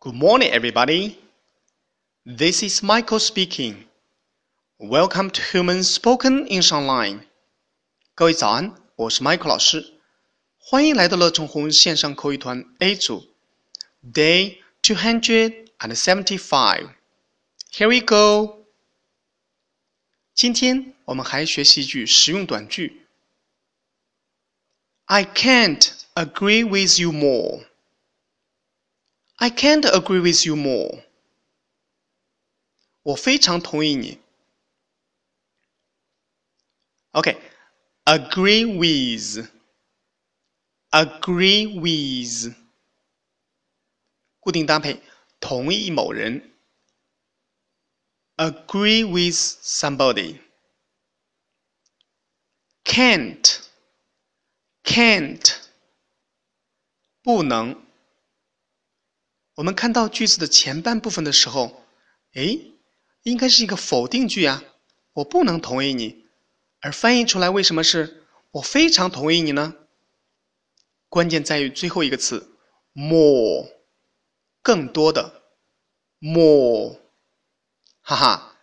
Good morning, everybody. This is Michael speaking. Welcome to Human Spoken English Online. 各位早安，我是 Michael 老师，欢迎来到乐成红线上口语团 A 组，Day two hundred and seventy-five. Here we go. 今天我们还学习一句实用短句。I can't agree with you more. I can't agree with you more. 我非常同意你。OK，agree、okay, with，agree with，固定搭配，同意某人。agree with somebody. Can't, can't，不能。 我们看到句子的前半部分的时候，哎，应该是一个否定句啊，我不能同意你。而翻译出来为什么是我非常同意你呢？关键在于最后一个词，more，更多的，more，哈哈，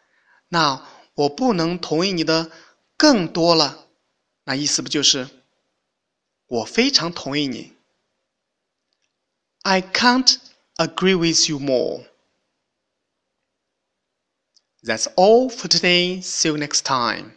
那我不能同意你的更多了，那意思不就是我非常同意你？I can't. Agree with you more. That's all for today. See you next time.